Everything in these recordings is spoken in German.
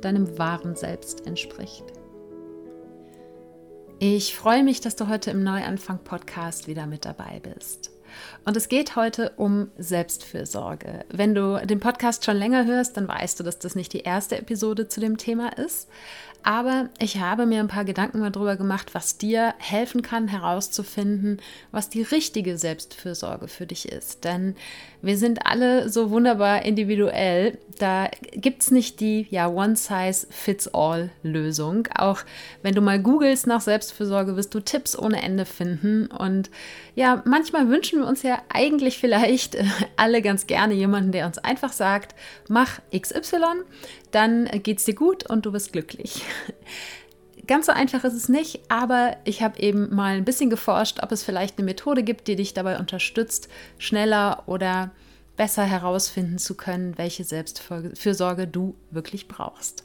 deinem wahren Selbst entspricht. Ich freue mich, dass du heute im Neuanfang-Podcast wieder mit dabei bist. Und es geht heute um Selbstfürsorge. Wenn du den Podcast schon länger hörst, dann weißt du, dass das nicht die erste Episode zu dem Thema ist. Aber ich habe mir ein paar Gedanken darüber gemacht, was dir helfen kann, herauszufinden, was die richtige Selbstfürsorge für dich ist. Denn wir sind alle so wunderbar individuell. Da gibt es nicht die ja, One-Size-Fits-All-Lösung. Auch wenn du mal googelst nach Selbstfürsorge, wirst du Tipps ohne Ende finden. Und ja, manchmal wünschen wir uns ja eigentlich vielleicht alle ganz gerne jemanden, der uns einfach sagt, mach XY, dann geht es dir gut und du bist glücklich. Ganz so einfach ist es nicht, aber ich habe eben mal ein bisschen geforscht, ob es vielleicht eine Methode gibt, die dich dabei unterstützt, schneller oder besser herausfinden zu können, welche Selbstfürsorge du wirklich brauchst.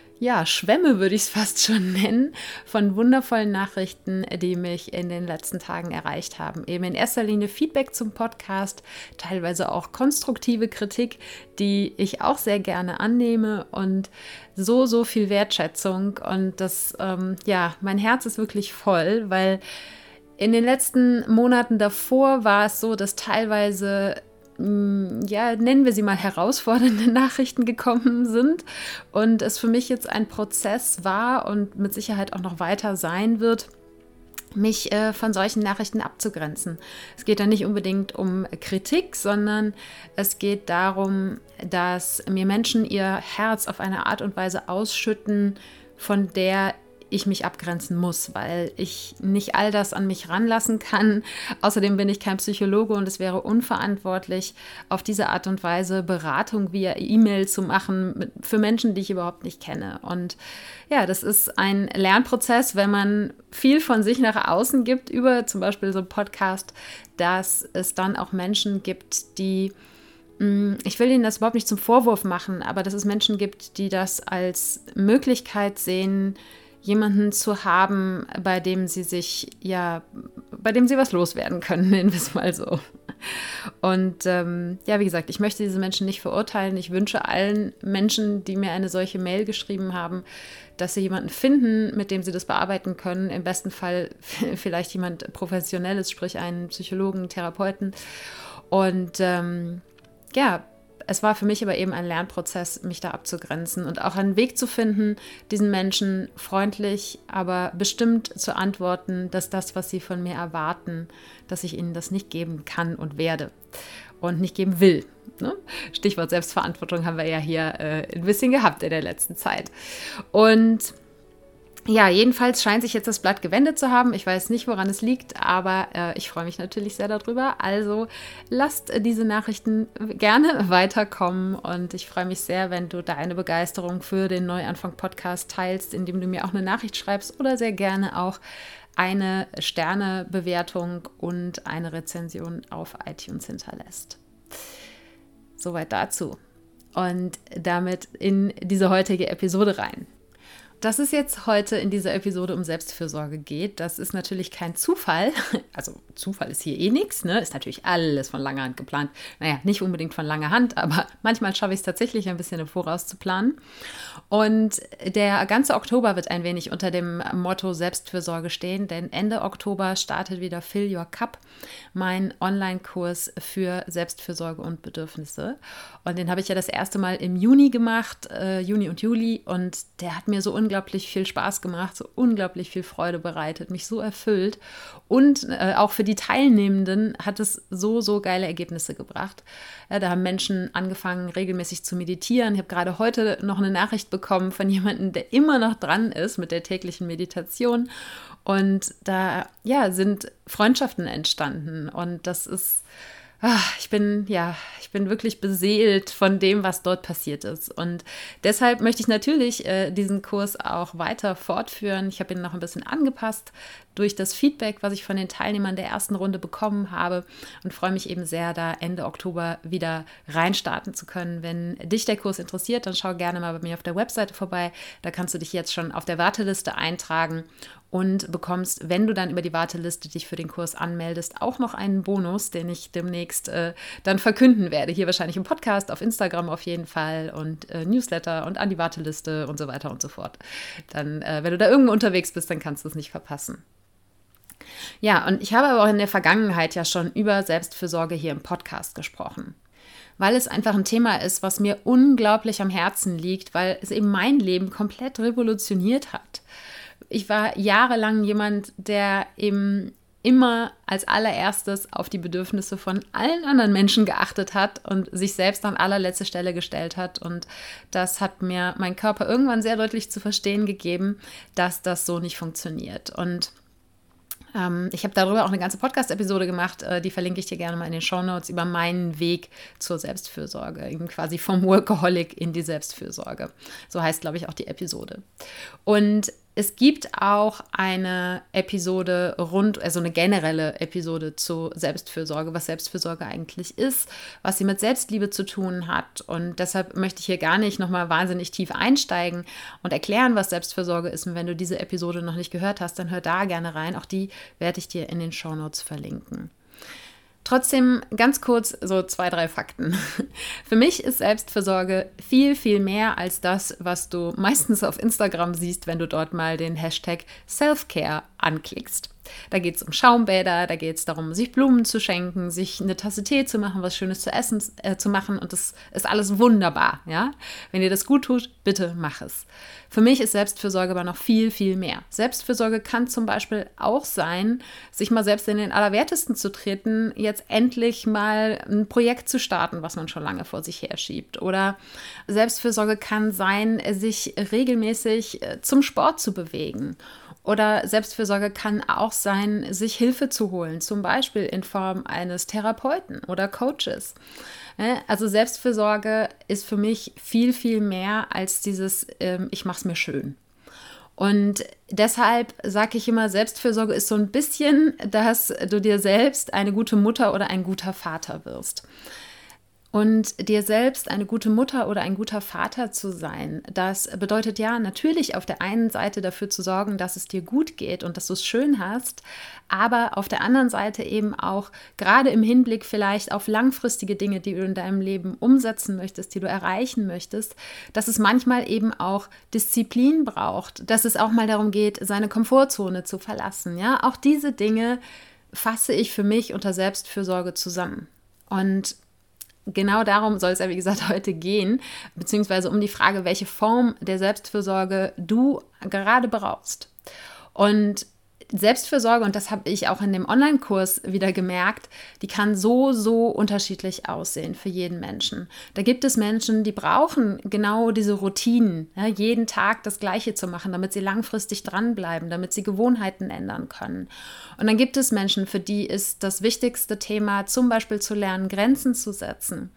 ja, Schwämme würde ich es fast schon nennen, von wundervollen Nachrichten, die mich in den letzten Tagen erreicht haben. Eben in erster Linie Feedback zum Podcast, teilweise auch konstruktive Kritik, die ich auch sehr gerne annehme und so, so viel Wertschätzung. Und das, ähm, ja, mein Herz ist wirklich voll, weil in den letzten Monaten davor war es so, dass teilweise ja, nennen wir sie mal herausfordernde Nachrichten gekommen sind und es für mich jetzt ein Prozess war und mit Sicherheit auch noch weiter sein wird, mich äh, von solchen Nachrichten abzugrenzen. Es geht da nicht unbedingt um Kritik, sondern es geht darum, dass mir Menschen ihr Herz auf eine Art und Weise ausschütten, von der ich mich abgrenzen muss, weil ich nicht all das an mich ranlassen kann. Außerdem bin ich kein Psychologe und es wäre unverantwortlich, auf diese Art und Weise Beratung via E-Mail zu machen für Menschen, die ich überhaupt nicht kenne. Und ja, das ist ein Lernprozess, wenn man viel von sich nach außen gibt, über zum Beispiel so einen Podcast, dass es dann auch Menschen gibt, die mm, ich will Ihnen das überhaupt nicht zum Vorwurf machen, aber dass es Menschen gibt, die das als Möglichkeit sehen, jemanden zu haben, bei dem sie sich, ja, bei dem sie was loswerden können, nennen wir es mal so. Und ähm, ja, wie gesagt, ich möchte diese Menschen nicht verurteilen. Ich wünsche allen Menschen, die mir eine solche Mail geschrieben haben, dass sie jemanden finden, mit dem sie das bearbeiten können. Im besten Fall vielleicht jemand Professionelles, sprich einen Psychologen, Therapeuten. Und ähm, ja, es war für mich aber eben ein Lernprozess, mich da abzugrenzen und auch einen Weg zu finden, diesen Menschen freundlich, aber bestimmt zu antworten, dass das, was sie von mir erwarten, dass ich ihnen das nicht geben kann und werde und nicht geben will. Ne? Stichwort Selbstverantwortung haben wir ja hier äh, ein bisschen gehabt in der letzten Zeit. Und ja, jedenfalls scheint sich jetzt das Blatt gewendet zu haben. Ich weiß nicht, woran es liegt, aber äh, ich freue mich natürlich sehr darüber. Also lasst diese Nachrichten gerne weiterkommen und ich freue mich sehr, wenn du deine Begeisterung für den Neuanfang-Podcast teilst, indem du mir auch eine Nachricht schreibst oder sehr gerne auch eine Sternebewertung und eine Rezension auf iTunes hinterlässt. Soweit dazu. Und damit in diese heutige Episode rein dass es jetzt heute in dieser Episode um Selbstfürsorge geht, das ist natürlich kein Zufall. Also Zufall ist hier eh nichts, ne? Ist natürlich alles von langer Hand geplant. Naja, nicht unbedingt von langer Hand, aber manchmal schaffe ich es tatsächlich ein bisschen im Voraus zu planen. Und der ganze Oktober wird ein wenig unter dem Motto Selbstfürsorge stehen, denn Ende Oktober startet wieder Fill Your Cup, mein Online-Kurs für Selbstfürsorge und Bedürfnisse. Und den habe ich ja das erste Mal im Juni gemacht, äh, Juni und Juli, und der hat mir so unglaublich unglaublich viel Spaß gemacht, so unglaublich viel Freude bereitet, mich so erfüllt. Und äh, auch für die Teilnehmenden hat es so, so geile Ergebnisse gebracht. Ja, da haben Menschen angefangen, regelmäßig zu meditieren. Ich habe gerade heute noch eine Nachricht bekommen von jemandem, der immer noch dran ist mit der täglichen Meditation. Und da ja, sind Freundschaften entstanden. Und das ist ach, ich bin, ja, ich bin wirklich beseelt von dem, was dort passiert ist. Und deshalb möchte ich natürlich äh, diesen Kurs auch weiter fortführen. Ich habe ihn noch ein bisschen angepasst durch das Feedback, was ich von den Teilnehmern der ersten Runde bekommen habe und freue mich eben sehr, da Ende Oktober wieder reinstarten zu können. Wenn dich der Kurs interessiert, dann schau gerne mal bei mir auf der Webseite vorbei. Da kannst du dich jetzt schon auf der Warteliste eintragen und bekommst, wenn du dann über die Warteliste dich für den Kurs anmeldest, auch noch einen Bonus, den ich demnächst äh, dann verkünden werde. Hier wahrscheinlich im Podcast, auf Instagram auf jeden Fall und äh, Newsletter und an die Warteliste und so weiter und so fort. Dann, äh, wenn du da irgendwo unterwegs bist, dann kannst du es nicht verpassen. Ja, und ich habe aber auch in der Vergangenheit ja schon über Selbstfürsorge hier im Podcast gesprochen weil es einfach ein Thema ist, was mir unglaublich am Herzen liegt, weil es eben mein Leben komplett revolutioniert hat ich war jahrelang jemand, der eben immer als allererstes auf die Bedürfnisse von allen anderen Menschen geachtet hat und sich selbst an allerletzte Stelle gestellt hat. Und das hat mir mein Körper irgendwann sehr deutlich zu verstehen gegeben, dass das so nicht funktioniert. Und ähm, ich habe darüber auch eine ganze Podcast-Episode gemacht, äh, die verlinke ich dir gerne mal in den Show Notes über meinen Weg zur Selbstfürsorge, eben quasi vom Workaholic in die Selbstfürsorge. So heißt, glaube ich, auch die Episode. Und es gibt auch eine Episode rund, also eine generelle Episode zu Selbstfürsorge, was Selbstfürsorge eigentlich ist, was sie mit Selbstliebe zu tun hat. Und deshalb möchte ich hier gar nicht nochmal wahnsinnig tief einsteigen und erklären, was Selbstfürsorge ist. Und wenn du diese Episode noch nicht gehört hast, dann hör da gerne rein. Auch die werde ich dir in den Show Notes verlinken. Trotzdem ganz kurz so zwei, drei Fakten. Für mich ist Selbstversorge viel, viel mehr als das, was du meistens auf Instagram siehst, wenn du dort mal den Hashtag Selfcare anklickst. Da geht es um Schaumbäder, da geht es darum, sich Blumen zu schenken, sich eine Tasse Tee zu machen, was Schönes zu essen äh, zu machen und das ist alles wunderbar, ja. Wenn dir das gut tut, bitte mach es. Für mich ist Selbstfürsorge aber noch viel, viel mehr. Selbstfürsorge kann zum Beispiel auch sein, sich mal selbst in den Allerwertesten zu treten, jetzt endlich mal ein Projekt zu starten, was man schon lange vor sich her schiebt. Oder Selbstfürsorge kann sein, sich regelmäßig äh, zum Sport zu bewegen oder Selbstfürsorge kann auch sein, sich Hilfe zu holen, zum Beispiel in Form eines Therapeuten oder Coaches. Also Selbstfürsorge ist für mich viel, viel mehr als dieses, ähm, ich mache es mir schön. Und deshalb sage ich immer, Selbstfürsorge ist so ein bisschen, dass du dir selbst eine gute Mutter oder ein guter Vater wirst. Und dir selbst eine gute Mutter oder ein guter Vater zu sein, das bedeutet ja natürlich auf der einen Seite dafür zu sorgen, dass es dir gut geht und dass du es schön hast, aber auf der anderen Seite eben auch gerade im Hinblick vielleicht auf langfristige Dinge, die du in deinem Leben umsetzen möchtest, die du erreichen möchtest, dass es manchmal eben auch Disziplin braucht, dass es auch mal darum geht, seine Komfortzone zu verlassen. Ja, auch diese Dinge fasse ich für mich unter Selbstfürsorge zusammen. Und genau darum soll es ja, wie gesagt, heute gehen, beziehungsweise um die Frage, welche Form der Selbstfürsorge du gerade brauchst. Und Selbstfürsorge, und das habe ich auch in dem Online-Kurs wieder gemerkt, die kann so, so unterschiedlich aussehen für jeden Menschen. Da gibt es Menschen, die brauchen genau diese Routinen, ja, jeden Tag das Gleiche zu machen, damit sie langfristig dranbleiben, damit sie Gewohnheiten ändern können. Und dann gibt es Menschen, für die ist das wichtigste Thema zum Beispiel zu lernen, Grenzen zu setzen.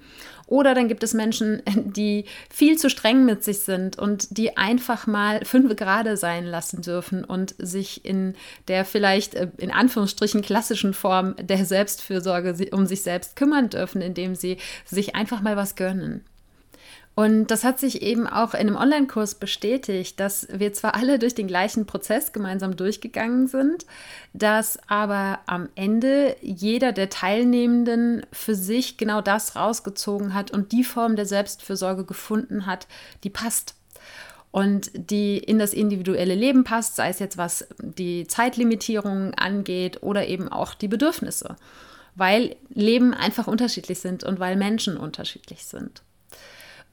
Oder dann gibt es Menschen, die viel zu streng mit sich sind und die einfach mal fünf Grade sein lassen dürfen und sich in der vielleicht äh, in Anführungsstrichen klassischen Form der Selbstfürsorge um sich selbst kümmern dürfen, indem sie sich einfach mal was gönnen. Und das hat sich eben auch in einem Online-Kurs bestätigt, dass wir zwar alle durch den gleichen Prozess gemeinsam durchgegangen sind, dass aber am Ende jeder der Teilnehmenden für sich genau das rausgezogen hat und die Form der Selbstfürsorge gefunden hat, die passt und die in das individuelle Leben passt, sei es jetzt was die Zeitlimitierung angeht oder eben auch die Bedürfnisse, weil Leben einfach unterschiedlich sind und weil Menschen unterschiedlich sind.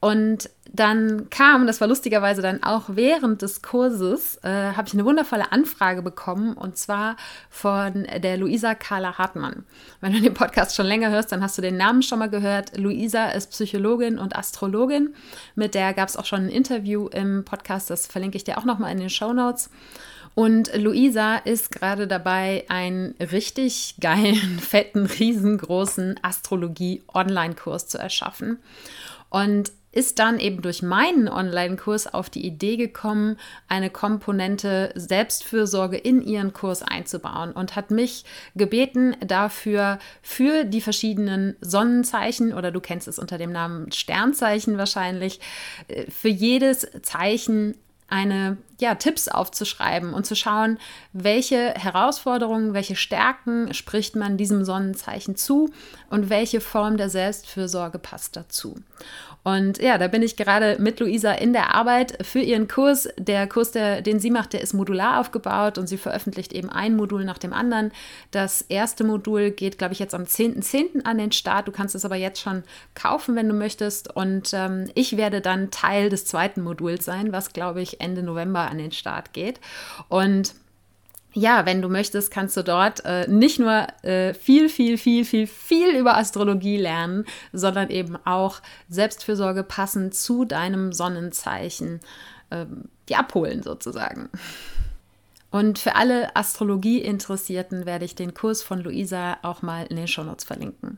Und dann kam, das war lustigerweise dann auch während des Kurses, äh, habe ich eine wundervolle Anfrage bekommen und zwar von der Luisa Carla Hartmann. Wenn du den Podcast schon länger hörst, dann hast du den Namen schon mal gehört. Luisa ist Psychologin und Astrologin. Mit der gab es auch schon ein Interview im Podcast, das verlinke ich dir auch nochmal in den Show Notes. Und Luisa ist gerade dabei, einen richtig geilen, fetten, riesengroßen Astrologie-Online-Kurs zu erschaffen. Und ist dann eben durch meinen Online-Kurs auf die Idee gekommen, eine Komponente Selbstfürsorge in ihren Kurs einzubauen und hat mich gebeten, dafür für die verschiedenen Sonnenzeichen oder du kennst es unter dem Namen Sternzeichen wahrscheinlich, äh, für jedes Zeichen eine ja, Tipps aufzuschreiben und zu schauen, welche Herausforderungen, welche Stärken spricht man diesem Sonnenzeichen zu und welche Form der Selbstfürsorge passt dazu. Und ja, da bin ich gerade mit Luisa in der Arbeit für ihren Kurs. Der Kurs, der, den sie macht, der ist modular aufgebaut und sie veröffentlicht eben ein Modul nach dem anderen. Das erste Modul geht, glaube ich, jetzt am 10.10. .10. an den Start. Du kannst es aber jetzt schon kaufen, wenn du möchtest. Und ähm, ich werde dann Teil des zweiten Moduls sein, was, glaube ich, Ende November an den Start geht. Und ja, wenn du möchtest, kannst du dort äh, nicht nur äh, viel, viel, viel, viel, viel über Astrologie lernen, sondern eben auch Selbstfürsorge passend zu deinem Sonnenzeichen äh, die abholen sozusagen. Und für alle Astrologie-Interessierten werde ich den Kurs von Luisa auch mal in den Shownotes verlinken.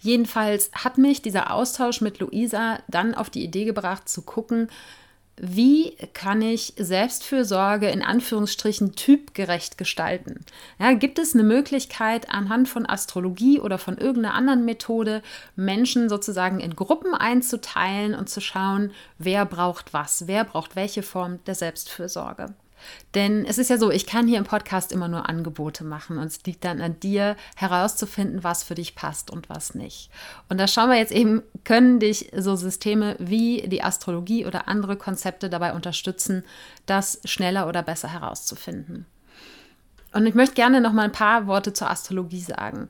Jedenfalls hat mich dieser Austausch mit Luisa dann auf die Idee gebracht zu gucken, wie kann ich Selbstfürsorge in Anführungsstrichen typgerecht gestalten? Ja, gibt es eine Möglichkeit, anhand von Astrologie oder von irgendeiner anderen Methode Menschen sozusagen in Gruppen einzuteilen und zu schauen, wer braucht was, wer braucht welche Form der Selbstfürsorge? Denn es ist ja so, ich kann hier im Podcast immer nur Angebote machen und es liegt dann an dir herauszufinden, was für dich passt und was nicht. Und da schauen wir jetzt eben, können dich so Systeme wie die Astrologie oder andere Konzepte dabei unterstützen, das schneller oder besser herauszufinden. Und ich möchte gerne noch mal ein paar Worte zur Astrologie sagen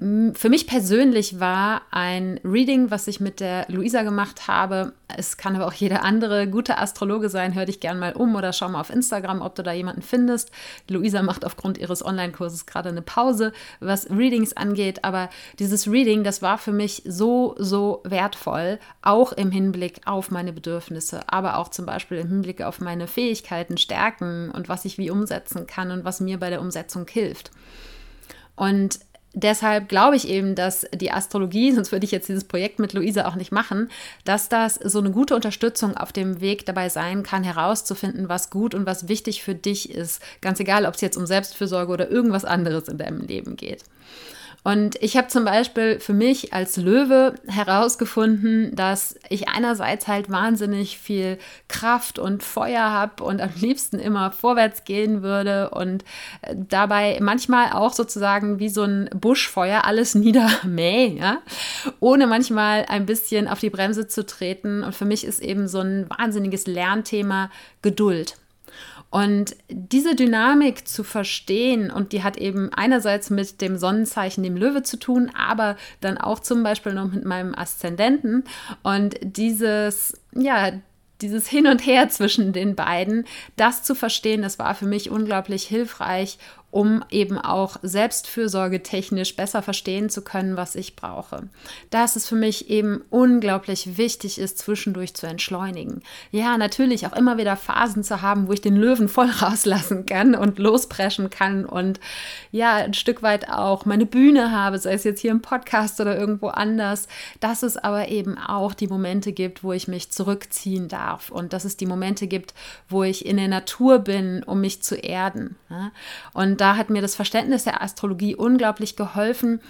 für mich persönlich war ein Reading, was ich mit der Luisa gemacht habe. Es kann aber auch jeder andere gute Astrologe sein. Hör dich gern mal um oder schau mal auf Instagram, ob du da jemanden findest. Luisa macht aufgrund ihres Online-Kurses gerade eine Pause, was Readings angeht. Aber dieses Reading, das war für mich so, so wertvoll, auch im Hinblick auf meine Bedürfnisse, aber auch zum Beispiel im Hinblick auf meine Fähigkeiten, Stärken und was ich wie umsetzen kann und was mir bei der Umsetzung hilft. Und deshalb glaube ich eben, dass die Astrologie, sonst würde ich jetzt dieses Projekt mit Luisa auch nicht machen, dass das so eine gute Unterstützung auf dem Weg dabei sein kann, herauszufinden, was gut und was wichtig für dich ist. Ganz egal, ob es jetzt um Selbstfürsorge oder irgendwas anderes in deinem Leben geht. Und ich habe zum Beispiel für mich als Löwe herausgefunden, dass ich einerseits halt wahnsinnig viel Kraft und Feuer habe und am liebsten immer vorwärts gehen würde und äh, dabei manchmal auch sozusagen wie so ein Buschfeuer alles niedermäh, ja? ohne manchmal ein bisschen auf die Bremse zu treten. Und für mich ist eben so ein wahnsinniges Lernthema Geduld. Und diese Dynamik zu verstehen, und die hat eben einerseits mit dem Sonnenzeichen, dem Löwe zu tun, aber dann auch zum Beispiel noch mit meinem Aszendenten. Und dieses, ja, dieses Hin und Her zwischen den beiden, das zu verstehen, das war für mich unglaublich hilfreich, um eben auch Selbstfürsorge technisch besser verstehen zu können, was ich brauche. Dass es für mich eben unglaublich wichtig ist, zwischendurch zu entschleunigen. Ja, natürlich auch immer wieder Phasen zu haben, wo ich den Löwen voll rauslassen kann und lospreschen kann und ja, ein Stück weit auch meine Bühne habe, sei es jetzt hier im Podcast oder irgendwo anders. Dass es aber eben auch die Momente gibt, wo ich mich zurückziehen darf und dass es die Momente gibt, wo ich in der Natur bin, um mich zu erden. Und da hat mir das Verständnis der Astrologie unglaublich geholfen,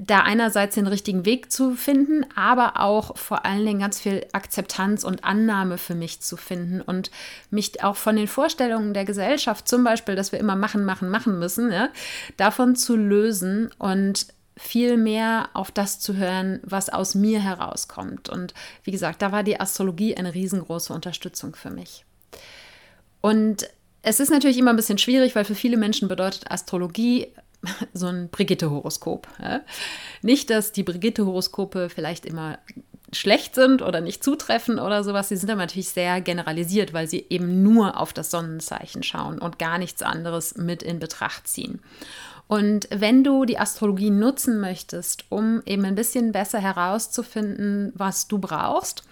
da einerseits den richtigen Weg zu finden, aber auch vor allen Dingen ganz viel Akzeptanz und Annahme für mich zu finden und mich auch von den Vorstellungen der Gesellschaft, zum Beispiel, dass wir immer machen, machen, machen müssen, ja, davon zu lösen und viel mehr auf das zu hören, was aus mir herauskommt. Und wie gesagt, da war die Astrologie eine riesengroße Unterstützung für mich. Und es ist natürlich immer ein bisschen schwierig, weil für viele Menschen bedeutet Astrologie so ein Brigitte-Horoskop. Nicht, dass die Brigitte-Horoskope vielleicht immer schlecht sind oder nicht zutreffen oder sowas, sie sind aber natürlich sehr generalisiert, weil sie eben nur auf das Sonnenzeichen schauen und gar nichts anderes mit in Betracht ziehen. Und wenn du die Astrologie nutzen möchtest, um eben ein bisschen besser herauszufinden, was du brauchst,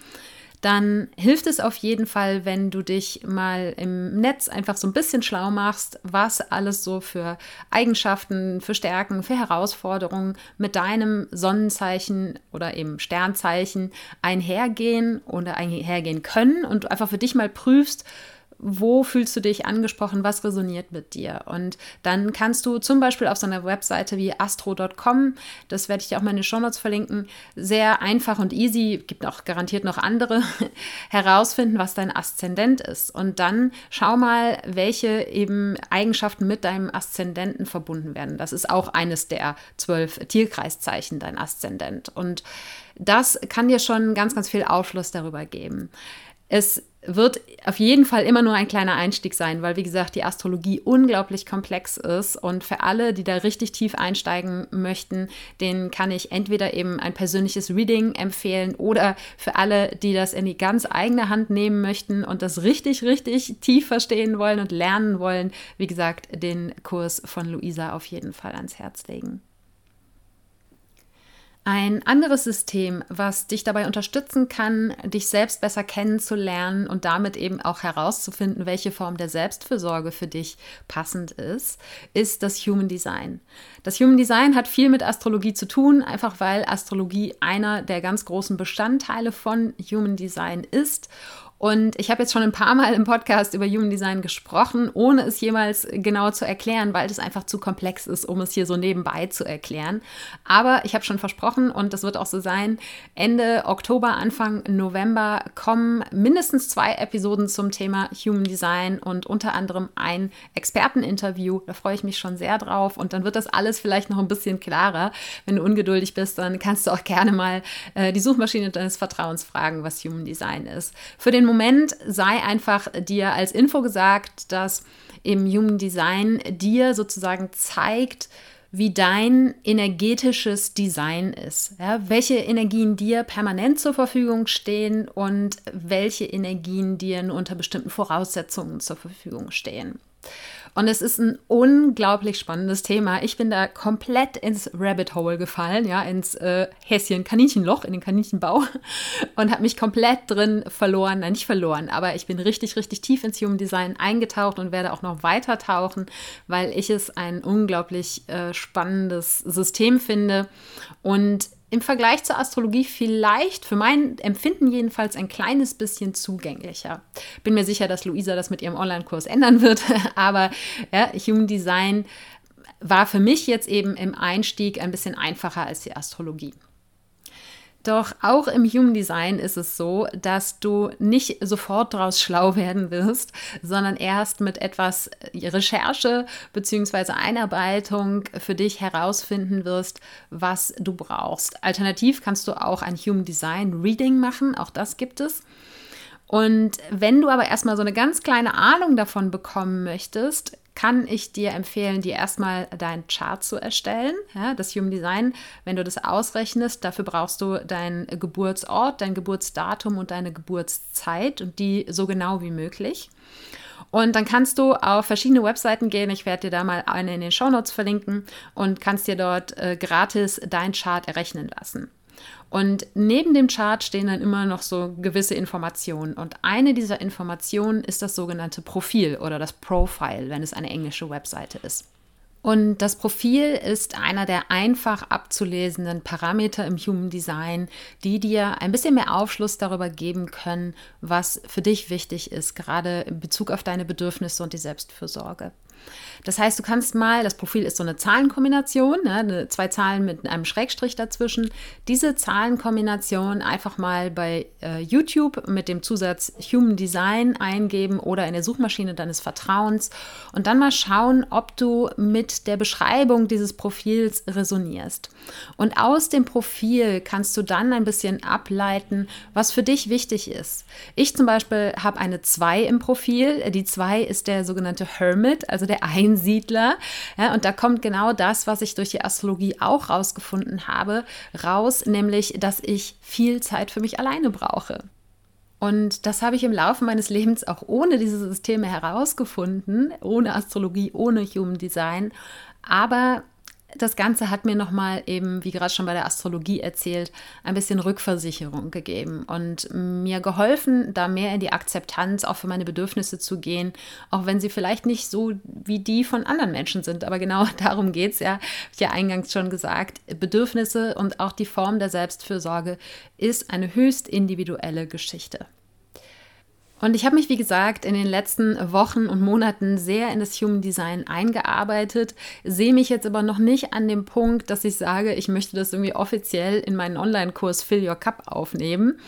dann hilft es auf jeden Fall, wenn du dich mal im Netz einfach so ein bisschen schlau machst, was alles so für Eigenschaften, für Stärken, für Herausforderungen mit deinem Sonnenzeichen oder eben Sternzeichen einhergehen oder einhergehen können und einfach für dich mal prüfst, wo fühlst du dich angesprochen, was resoniert mit dir. Und dann kannst du zum Beispiel auf so einer Webseite wie astro.com, das werde ich dir auch mal in den Shownotes verlinken, sehr einfach und easy, gibt auch garantiert noch andere, herausfinden, was dein Aszendent ist. Und dann schau mal, welche eben Eigenschaften mit deinem Aszendenten verbunden werden. Das ist auch eines der zwölf Tierkreiszeichen, dein Aszendent. Und das kann dir schon ganz, ganz viel Aufschluss darüber geben. Es wird auf jeden Fall immer nur ein kleiner Einstieg sein, weil, wie gesagt, die Astrologie unglaublich komplex ist. Und für alle, die da richtig tief einsteigen möchten, denen kann ich entweder eben ein persönliches Reading empfehlen oder für alle, die das in die ganz eigene Hand nehmen möchten und das richtig, richtig tief verstehen wollen und lernen wollen, wie gesagt, den Kurs von Luisa auf jeden Fall ans Herz legen. Ein anderes System, was dich dabei unterstützen kann, dich selbst besser kennenzulernen und damit eben auch herauszufinden, welche Form der Selbstfürsorge für dich passend ist, ist das Human Design. Das Human Design hat viel mit Astrologie zu tun, einfach weil Astrologie einer der ganz großen Bestandteile von Human Design ist und ich habe jetzt schon ein paar Mal im Podcast über Human Design gesprochen, ohne es jemals genau zu erklären, weil es einfach zu komplex ist, um es hier so nebenbei zu erklären. Aber ich habe schon versprochen, und das wird auch so sein, Ende Oktober, Anfang November kommen mindestens zwei Episoden zum Thema Human Design und unter anderem ein Experteninterview. Da freue ich mich schon sehr drauf. Und dann wird das alles vielleicht noch ein bisschen klarer. Wenn du ungeduldig bist, dann kannst du auch gerne mal äh, die Suchmaschine deines Vertrauens fragen, was Human Design ist. Für den Moment sei einfach dir als Info gesagt, dass im Human Design dir sozusagen zeigt, wie dein energetisches Design ist. Ja, welche Energien dir permanent zur Verfügung stehen und welche Energien dir nur unter bestimmten Voraussetzungen zur Verfügung stehen. Und es ist ein unglaublich spannendes Thema. Ich bin da komplett ins Rabbit Hole gefallen, ja, ins äh, Häschen Kaninchenloch, in den Kaninchenbau und habe mich komplett drin verloren. Nein, nicht verloren, aber ich bin richtig, richtig tief ins Human Design eingetaucht und werde auch noch weiter tauchen, weil ich es ein unglaublich äh, spannendes System finde. Und im Vergleich zur Astrologie vielleicht, für mein Empfinden jedenfalls, ein kleines bisschen zugänglicher. Bin mir sicher, dass Luisa das mit ihrem Online-Kurs ändern wird, aber ja, Human Design war für mich jetzt eben im Einstieg ein bisschen einfacher als die Astrologie. Doch auch im Human Design ist es so, dass du nicht sofort daraus schlau werden wirst, sondern erst mit etwas Recherche bzw. Einarbeitung für dich herausfinden wirst, was du brauchst. Alternativ kannst du auch ein Human Design Reading machen, auch das gibt es. Und wenn du aber erstmal so eine ganz kleine Ahnung davon bekommen möchtest, kann ich dir empfehlen, dir erstmal deinen Chart zu erstellen. Ja, das Human Design, wenn du das ausrechnest, dafür brauchst du deinen Geburtsort, dein Geburtsdatum und deine Geburtszeit und die so genau wie möglich. Und dann kannst du auf verschiedene Webseiten gehen. Ich werde dir da mal eine in den Show Notes verlinken und kannst dir dort äh, gratis dein Chart errechnen lassen. Und neben dem Chart stehen dann immer noch so gewisse Informationen. Und eine dieser Informationen ist das sogenannte Profil oder das Profile, wenn es eine englische Webseite ist. Und das Profil ist einer der einfach abzulesenden Parameter im Human Design, die dir ein bisschen mehr Aufschluss darüber geben können, was für dich wichtig ist, gerade in Bezug auf deine Bedürfnisse und die Selbstfürsorge. Das heißt, du kannst mal, das Profil ist so eine Zahlenkombination, ne, zwei Zahlen mit einem Schrägstrich dazwischen, diese Zahlenkombination einfach mal bei äh, YouTube mit dem Zusatz Human Design eingeben oder in der Suchmaschine deines Vertrauens und dann mal schauen, ob du mit der Beschreibung dieses Profils resonierst. Und aus dem Profil kannst du dann ein bisschen ableiten, was für dich wichtig ist. Ich zum Beispiel habe eine 2 im Profil. Die 2 ist der sogenannte Hermit, also der Einsiedler. Ja, und da kommt genau das, was ich durch die Astrologie auch rausgefunden habe, raus, nämlich, dass ich viel Zeit für mich alleine brauche. Und das habe ich im Laufe meines Lebens auch ohne diese Systeme herausgefunden, ohne Astrologie, ohne Human Design. Aber das Ganze hat mir nochmal eben, wie gerade schon bei der Astrologie erzählt, ein bisschen Rückversicherung gegeben und mir geholfen, da mehr in die Akzeptanz auch für meine Bedürfnisse zu gehen, auch wenn sie vielleicht nicht so wie die von anderen Menschen sind. Aber genau darum geht es ja, habe ich ja eingangs schon gesagt. Bedürfnisse und auch die Form der Selbstfürsorge ist eine höchst individuelle Geschichte. Und ich habe mich, wie gesagt, in den letzten Wochen und Monaten sehr in das Human Design eingearbeitet, sehe mich jetzt aber noch nicht an dem Punkt, dass ich sage, ich möchte das irgendwie offiziell in meinen Online-Kurs Fill Your Cup aufnehmen.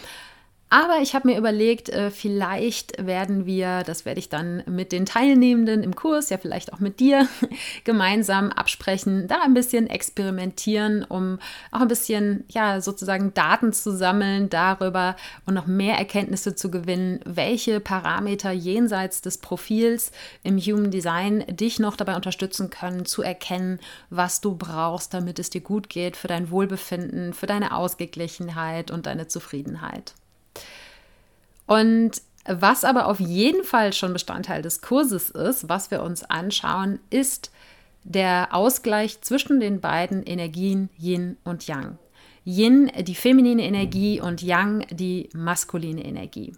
Aber ich habe mir überlegt, äh, vielleicht werden wir, das werde ich dann mit den Teilnehmenden im Kurs, ja vielleicht auch mit dir, gemeinsam absprechen, da ein bisschen experimentieren, um auch ein bisschen, ja, sozusagen Daten zu sammeln darüber und noch mehr Erkenntnisse zu gewinnen, welche Parameter jenseits des Profils im Human Design dich noch dabei unterstützen können, zu erkennen, was du brauchst, damit es dir gut geht, für dein Wohlbefinden, für deine Ausgeglichenheit und deine Zufriedenheit. Und was aber auf jeden Fall schon Bestandteil des Kurses ist, was wir uns anschauen, ist der Ausgleich zwischen den beiden Energien Yin und Yang. Yin die feminine Energie und Yang die maskuline Energie.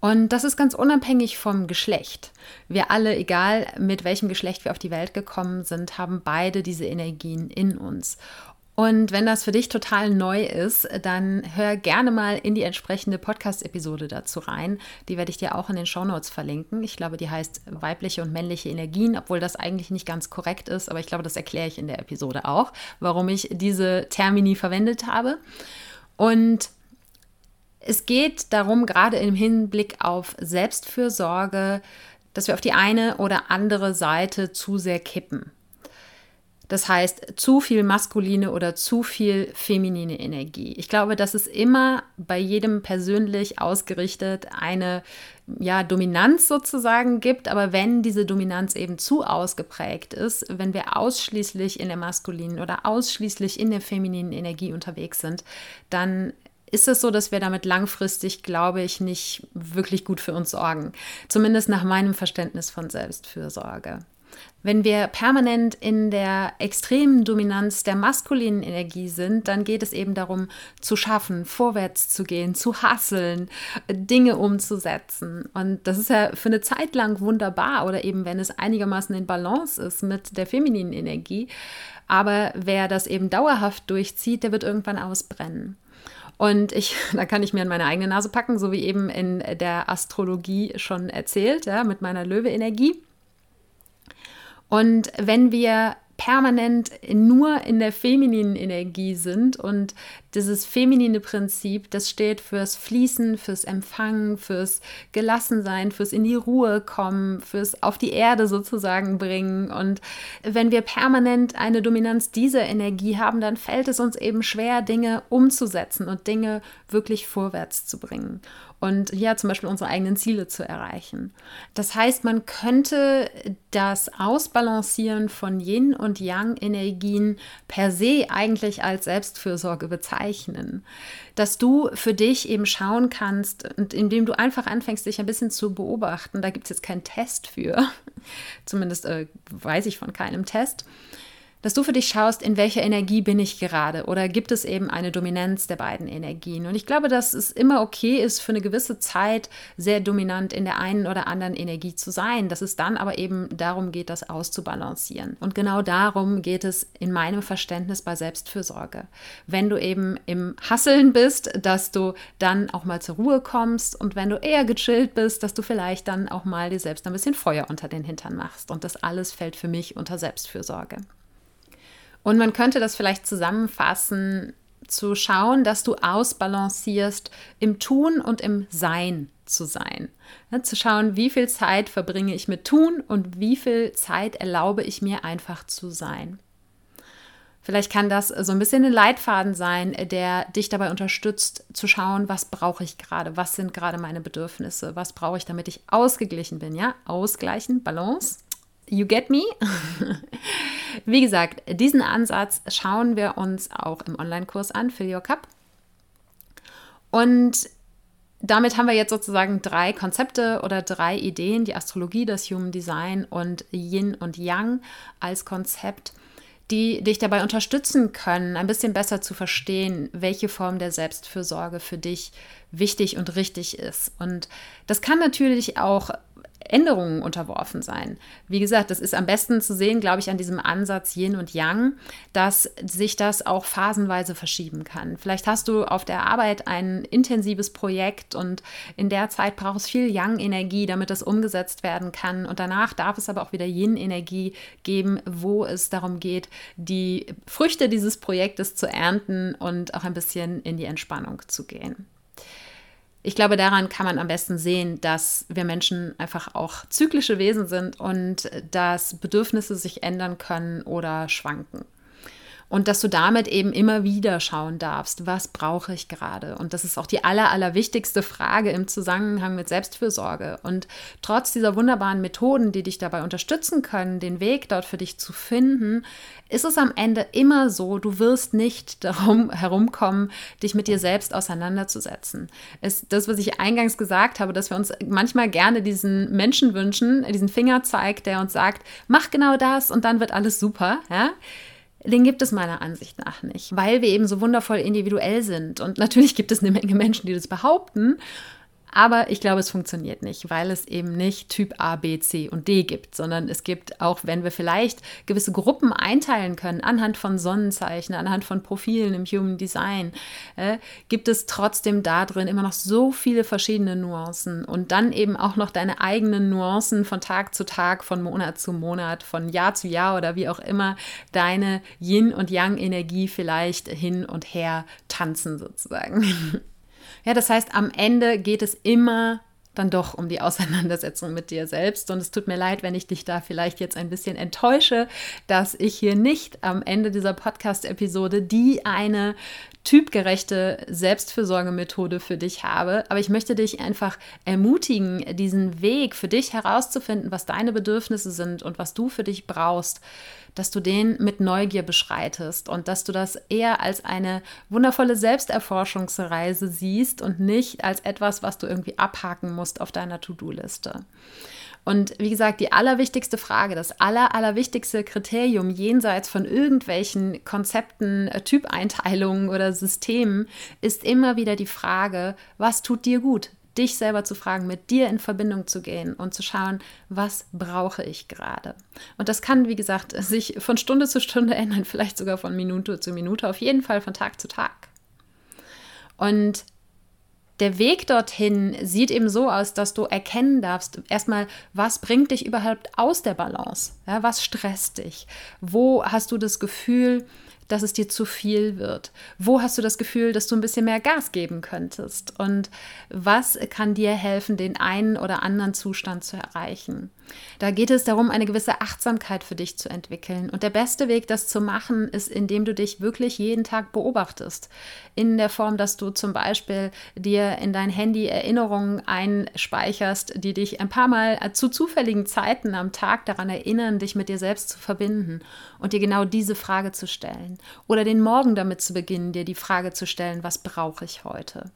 Und das ist ganz unabhängig vom Geschlecht. Wir alle, egal mit welchem Geschlecht wir auf die Welt gekommen sind, haben beide diese Energien in uns. Und wenn das für dich total neu ist, dann hör gerne mal in die entsprechende Podcast-Episode dazu rein. Die werde ich dir auch in den Shownotes verlinken. Ich glaube, die heißt weibliche und männliche Energien, obwohl das eigentlich nicht ganz korrekt ist, aber ich glaube, das erkläre ich in der Episode auch, warum ich diese Termini verwendet habe. Und es geht darum, gerade im Hinblick auf Selbstfürsorge, dass wir auf die eine oder andere Seite zu sehr kippen. Das heißt, zu viel maskuline oder zu viel feminine Energie. Ich glaube, dass es immer bei jedem persönlich ausgerichtet eine ja, Dominanz sozusagen gibt, aber wenn diese Dominanz eben zu ausgeprägt ist, wenn wir ausschließlich in der maskulinen oder ausschließlich in der femininen Energie unterwegs sind, dann ist es so, dass wir damit langfristig, glaube ich, nicht wirklich gut für uns sorgen. Zumindest nach meinem Verständnis von Selbstfürsorge. Wenn wir permanent in der extremen Dominanz der maskulinen Energie sind, dann geht es eben darum, zu schaffen, vorwärts zu gehen, zu hasseln, Dinge umzusetzen. Und das ist ja für eine Zeit lang wunderbar oder eben, wenn es einigermaßen in Balance ist mit der femininen Energie. Aber wer das eben dauerhaft durchzieht, der wird irgendwann ausbrennen. Und ich, da kann ich mir an meine eigene Nase packen, so wie eben in der Astrologie schon erzählt, ja, mit meiner Löwe-Energie. Und wenn wir permanent nur in der femininen Energie sind und dieses feminine Prinzip, das steht fürs Fließen, fürs Empfangen, fürs Gelassensein, fürs in die Ruhe kommen, fürs auf die Erde sozusagen bringen. Und wenn wir permanent eine Dominanz dieser Energie haben, dann fällt es uns eben schwer, Dinge umzusetzen und Dinge wirklich vorwärts zu bringen und ja, zum Beispiel unsere eigenen Ziele zu erreichen. Das heißt, man könnte das Ausbalancieren von Yin und Yang Energien per se eigentlich als Selbstfürsorge bezeichnen. Dass du für dich eben schauen kannst und indem du einfach anfängst, dich ein bisschen zu beobachten, da gibt es jetzt keinen Test für, zumindest äh, weiß ich von keinem Test, dass du für dich schaust, in welcher Energie bin ich gerade oder gibt es eben eine Dominanz der beiden Energien. Und ich glaube, dass es immer okay ist, für eine gewisse Zeit sehr dominant in der einen oder anderen Energie zu sein, dass es dann aber eben darum geht, das auszubalancieren. Und genau darum geht es in meinem Verständnis bei Selbstfürsorge. Wenn du eben im Hasseln bist, dass du dann auch mal zur Ruhe kommst und wenn du eher gechillt bist, dass du vielleicht dann auch mal dir selbst ein bisschen Feuer unter den Hintern machst. Und das alles fällt für mich unter Selbstfürsorge. Und man könnte das vielleicht zusammenfassen zu schauen, dass du ausbalancierst im Tun und im Sein zu sein. Ja, zu schauen, wie viel Zeit verbringe ich mit Tun und wie viel Zeit erlaube ich mir einfach zu sein. Vielleicht kann das so ein bisschen ein Leitfaden sein, der dich dabei unterstützt, zu schauen, was brauche ich gerade, was sind gerade meine Bedürfnisse, was brauche ich, damit ich ausgeglichen bin. Ja, ausgleichen, Balance. You get me? Wie gesagt, diesen Ansatz schauen wir uns auch im Online-Kurs an, Fill Your Cup. Und damit haben wir jetzt sozusagen drei Konzepte oder drei Ideen, die Astrologie, das Human Design und Yin und Yang als Konzept die dich dabei unterstützen können, ein bisschen besser zu verstehen, welche Form der Selbstfürsorge für dich wichtig und richtig ist. Und das kann natürlich auch Änderungen unterworfen sein. Wie gesagt, das ist am besten zu sehen, glaube ich, an diesem Ansatz Yin und Yang, dass sich das auch phasenweise verschieben kann. Vielleicht hast du auf der Arbeit ein intensives Projekt und in der Zeit braucht es viel Yang-Energie, damit das umgesetzt werden kann. Und danach darf es aber auch wieder Yin-Energie geben, wo es darum geht, die Früchte dieses Projektes zu ernten und auch ein bisschen in die Entspannung zu gehen ich glaube, daran kann man am besten sehen, dass wir Menschen einfach auch zyklische Wesen sind und dass Bedürfnisse sich ändern können oder schwanken. Und dass du damit eben immer wieder schauen darfst, was brauche ich gerade? Und das ist auch die aller, allerwichtigste Frage im Zusammenhang mit Selbstfürsorge. Und trotz dieser wunderbaren Methoden, die dich dabei unterstützen können, den Weg dort für dich zu finden, ist es am Ende immer so, du wirst nicht darum herumkommen, dich mit dir selbst auseinanderzusetzen. Ist das, was ich eingangs gesagt habe, dass wir uns manchmal gerne diesen Menschen wünschen, diesen Fingerzeig, der uns sagt, mach genau das und dann wird alles super. Ja? Den gibt es meiner Ansicht nach nicht, weil wir eben so wundervoll individuell sind. Und natürlich gibt es eine Menge Menschen, die das behaupten. Aber ich glaube, es funktioniert nicht, weil es eben nicht Typ A, B, C und D gibt, sondern es gibt, auch wenn wir vielleicht gewisse Gruppen einteilen können, anhand von Sonnenzeichen, anhand von Profilen im Human Design, äh, gibt es trotzdem da drin immer noch so viele verschiedene Nuancen und dann eben auch noch deine eigenen Nuancen von Tag zu Tag, von Monat zu Monat, von Jahr zu Jahr oder wie auch immer deine Yin- und Yang-Energie vielleicht hin und her tanzen sozusagen. Ja, das heißt, am Ende geht es immer dann doch um die Auseinandersetzung mit dir selbst. Und es tut mir leid, wenn ich dich da vielleicht jetzt ein bisschen enttäusche, dass ich hier nicht am Ende dieser Podcast-Episode die eine typgerechte Selbstfürsorgemethode für dich habe. Aber ich möchte dich einfach ermutigen, diesen Weg für dich herauszufinden, was deine Bedürfnisse sind und was du für dich brauchst dass du den mit Neugier beschreitest und dass du das eher als eine wundervolle Selbsterforschungsreise siehst und nicht als etwas, was du irgendwie abhaken musst auf deiner To-Do-Liste. Und wie gesagt, die allerwichtigste Frage, das aller, allerwichtigste Kriterium jenseits von irgendwelchen Konzepten, äh, Typeinteilungen oder Systemen ist immer wieder die Frage, was tut dir gut? dich selber zu fragen, mit dir in Verbindung zu gehen und zu schauen, was brauche ich gerade. Und das kann, wie gesagt, sich von Stunde zu Stunde ändern, vielleicht sogar von Minute zu Minute, auf jeden Fall von Tag zu Tag. Und der Weg dorthin sieht eben so aus, dass du erkennen darfst, erstmal, was bringt dich überhaupt aus der Balance? Ja, was stresst dich? Wo hast du das Gefühl, dass es dir zu viel wird? Wo hast du das Gefühl, dass du ein bisschen mehr Gas geben könntest? Und was kann dir helfen, den einen oder anderen Zustand zu erreichen? Da geht es darum, eine gewisse Achtsamkeit für dich zu entwickeln. Und der beste Weg, das zu machen, ist, indem du dich wirklich jeden Tag beobachtest. In der Form, dass du zum Beispiel dir in dein Handy Erinnerungen einspeicherst, die dich ein paar Mal zu zufälligen Zeiten am Tag daran erinnern, dich mit dir selbst zu verbinden und dir genau diese Frage zu stellen. Oder den Morgen damit zu beginnen, dir die Frage zu stellen, was brauche ich heute?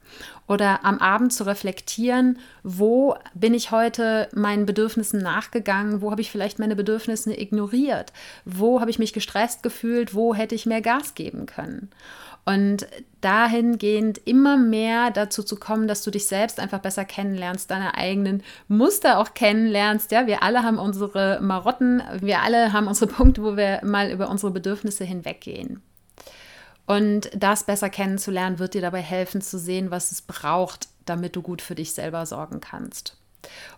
Oder am Abend zu reflektieren, wo bin ich heute meinen Bedürfnissen nachgegangen, wo habe ich vielleicht meine Bedürfnisse ignoriert, wo habe ich mich gestresst gefühlt, wo hätte ich mehr Gas geben können. Und dahingehend immer mehr dazu zu kommen, dass du dich selbst einfach besser kennenlernst, deine eigenen Muster auch kennenlernst. Ja, wir alle haben unsere Marotten, wir alle haben unsere Punkte, wo wir mal über unsere Bedürfnisse hinweggehen. Und das besser kennenzulernen, wird dir dabei helfen zu sehen, was es braucht, damit du gut für dich selber sorgen kannst.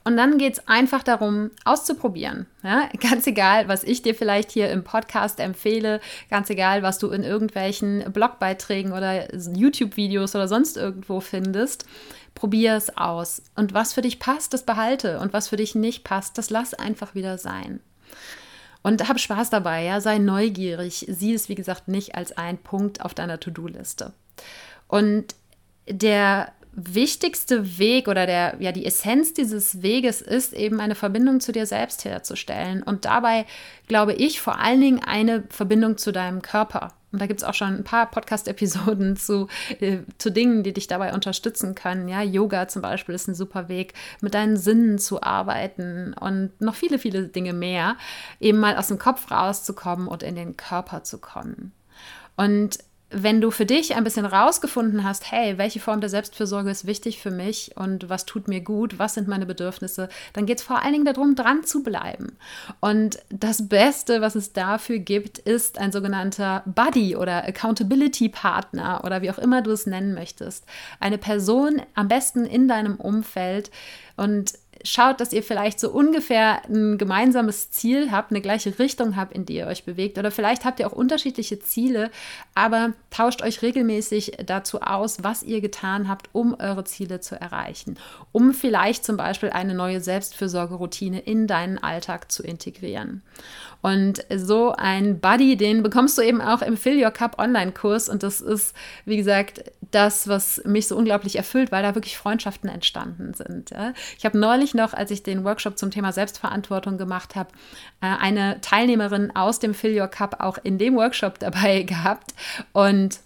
Und dann geht es einfach darum, auszuprobieren. Ja? Ganz egal, was ich dir vielleicht hier im Podcast empfehle, ganz egal, was du in irgendwelchen Blogbeiträgen oder YouTube-Videos oder sonst irgendwo findest, probier es aus. Und was für dich passt, das behalte. Und was für dich nicht passt, das lass einfach wieder sein. Und hab Spaß dabei, ja, sei neugierig. Sieh es, wie gesagt, nicht als ein Punkt auf deiner To-Do-Liste. Und der wichtigste Weg oder der, ja, die Essenz dieses Weges ist eben eine Verbindung zu dir selbst herzustellen. Und dabei glaube ich vor allen Dingen eine Verbindung zu deinem Körper. Und da gibt es auch schon ein paar Podcast-Episoden zu, äh, zu Dingen, die dich dabei unterstützen können. Ja, Yoga zum Beispiel ist ein super Weg, mit deinen Sinnen zu arbeiten und noch viele, viele Dinge mehr, eben mal aus dem Kopf rauszukommen und in den Körper zu kommen. Und wenn du für dich ein bisschen rausgefunden hast, hey, welche Form der Selbstfürsorge ist wichtig für mich und was tut mir gut, was sind meine Bedürfnisse, dann geht es vor allen Dingen darum, dran zu bleiben. Und das Beste, was es dafür gibt, ist ein sogenannter Buddy oder Accountability Partner oder wie auch immer du es nennen möchtest. Eine Person am besten in deinem Umfeld und schaut, dass ihr vielleicht so ungefähr ein gemeinsames Ziel habt, eine gleiche Richtung habt, in die ihr euch bewegt. Oder vielleicht habt ihr auch unterschiedliche Ziele, aber tauscht euch regelmäßig dazu aus, was ihr getan habt, um eure Ziele zu erreichen. Um vielleicht zum Beispiel eine neue Selbstfürsorgeroutine in deinen Alltag zu integrieren. Und so ein Buddy, den bekommst du eben auch im Fill Your Cup Online-Kurs. Und das ist, wie gesagt, das, was mich so unglaublich erfüllt, weil da wirklich Freundschaften entstanden sind. Ich habe neulich noch, als ich den Workshop zum Thema Selbstverantwortung gemacht habe, äh, eine Teilnehmerin aus dem Fill Your Cup auch in dem Workshop dabei gehabt. Und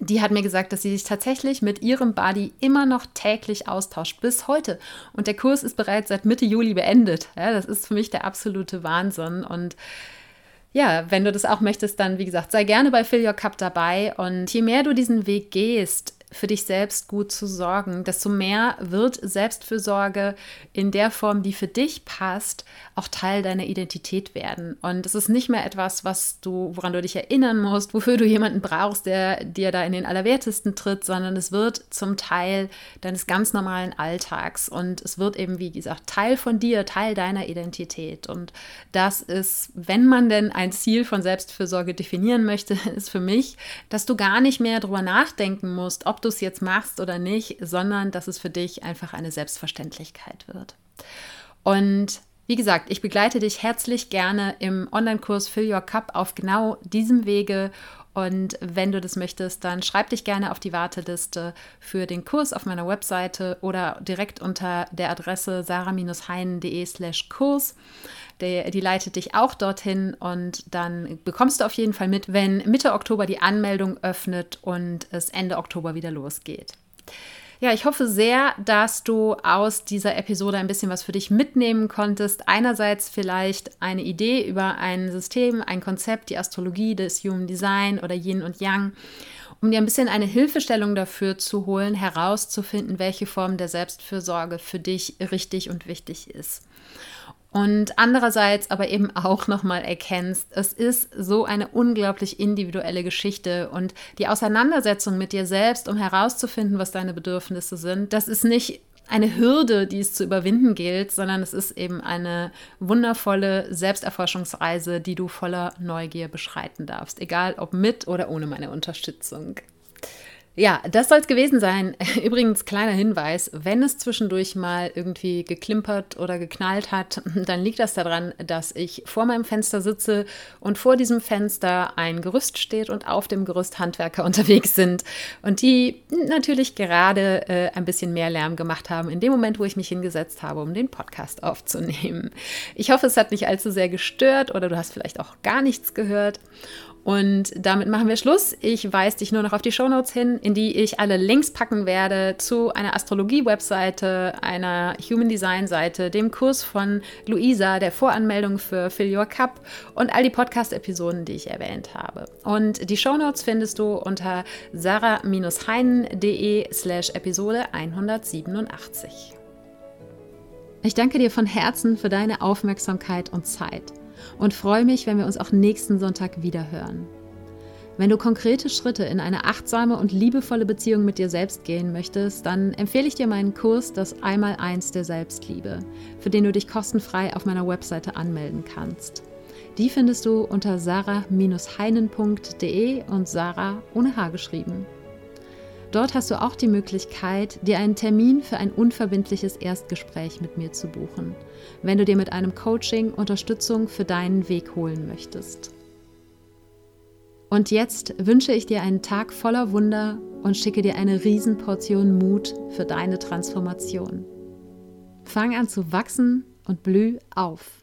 die hat mir gesagt, dass sie sich tatsächlich mit ihrem Buddy immer noch täglich austauscht, bis heute. Und der Kurs ist bereits seit Mitte Juli beendet. Ja, das ist für mich der absolute Wahnsinn. Und ja, wenn du das auch möchtest, dann wie gesagt, sei gerne bei Fill Your Cup dabei. Und je mehr du diesen Weg gehst, für dich selbst gut zu sorgen, desto mehr wird Selbstfürsorge in der Form, die für dich passt, auch Teil deiner Identität werden. Und es ist nicht mehr etwas, was du, woran du dich erinnern musst, wofür du jemanden brauchst, der dir da in den Allerwertesten tritt, sondern es wird zum Teil deines ganz normalen Alltags und es wird eben, wie gesagt, Teil von dir, Teil deiner Identität. Und das ist, wenn man denn ein Ziel von Selbstfürsorge definieren möchte, ist für mich, dass du gar nicht mehr darüber nachdenken musst, ob ob du es jetzt machst oder nicht, sondern dass es für dich einfach eine Selbstverständlichkeit wird. Und wie gesagt, ich begleite dich herzlich gerne im Online-Kurs Fill Your Cup auf genau diesem Wege. Und wenn du das möchtest, dann schreib dich gerne auf die Warteliste für den Kurs auf meiner Webseite oder direkt unter der Adresse sarah-heinen.de slash Kurs. Die, die leitet dich auch dorthin und dann bekommst du auf jeden Fall mit, wenn Mitte Oktober die Anmeldung öffnet und es Ende Oktober wieder losgeht. Ja, ich hoffe sehr, dass du aus dieser Episode ein bisschen was für dich mitnehmen konntest. Einerseits vielleicht eine Idee über ein System, ein Konzept, die Astrologie, das Human Design oder Yin und Yang, um dir ein bisschen eine Hilfestellung dafür zu holen, herauszufinden, welche Form der Selbstfürsorge für dich richtig und wichtig ist und andererseits aber eben auch nochmal erkennst, es ist so eine unglaublich individuelle Geschichte und die Auseinandersetzung mit dir selbst, um herauszufinden, was deine Bedürfnisse sind, das ist nicht eine Hürde, die es zu überwinden gilt, sondern es ist eben eine wundervolle Selbsterforschungsreise, die du voller Neugier beschreiten darfst, egal ob mit oder ohne meine Unterstützung. Ja, das soll es gewesen sein. Übrigens, kleiner Hinweis, wenn es zwischendurch mal irgendwie geklimpert oder geknallt hat, dann liegt das daran, dass ich vor meinem Fenster sitze und vor diesem Fenster ein Gerüst steht und auf dem Gerüst Handwerker unterwegs sind und die natürlich gerade äh, ein bisschen mehr Lärm gemacht haben in dem Moment, wo ich mich hingesetzt habe, um den Podcast aufzunehmen. Ich hoffe, es hat nicht allzu sehr gestört oder du hast vielleicht auch gar nichts gehört. Und damit machen wir Schluss. Ich weise dich nur noch auf die Shownotes hin, in die ich alle Links packen werde zu einer Astrologie-Webseite, einer Human Design-Seite, dem Kurs von Luisa, der Voranmeldung für Fill Your Cup und all die Podcast-Episoden, die ich erwähnt habe. Und die Shownotes findest du unter sarah-heinen.de slash Episode 187. Ich danke dir von Herzen für deine Aufmerksamkeit und Zeit und freue mich, wenn wir uns auch nächsten Sonntag wieder hören. Wenn du konkrete Schritte in eine achtsame und liebevolle Beziehung mit dir selbst gehen möchtest, dann empfehle ich dir meinen Kurs Das Einmaleins der Selbstliebe, für den du dich kostenfrei auf meiner Webseite anmelden kannst. Die findest du unter sarah-heinen.de und Sarah ohne H geschrieben. Dort hast du auch die Möglichkeit, dir einen Termin für ein unverbindliches Erstgespräch mit mir zu buchen, wenn du dir mit einem Coaching Unterstützung für deinen Weg holen möchtest. Und jetzt wünsche ich dir einen Tag voller Wunder und schicke dir eine Riesenportion Mut für deine Transformation. Fang an zu wachsen und blüh auf.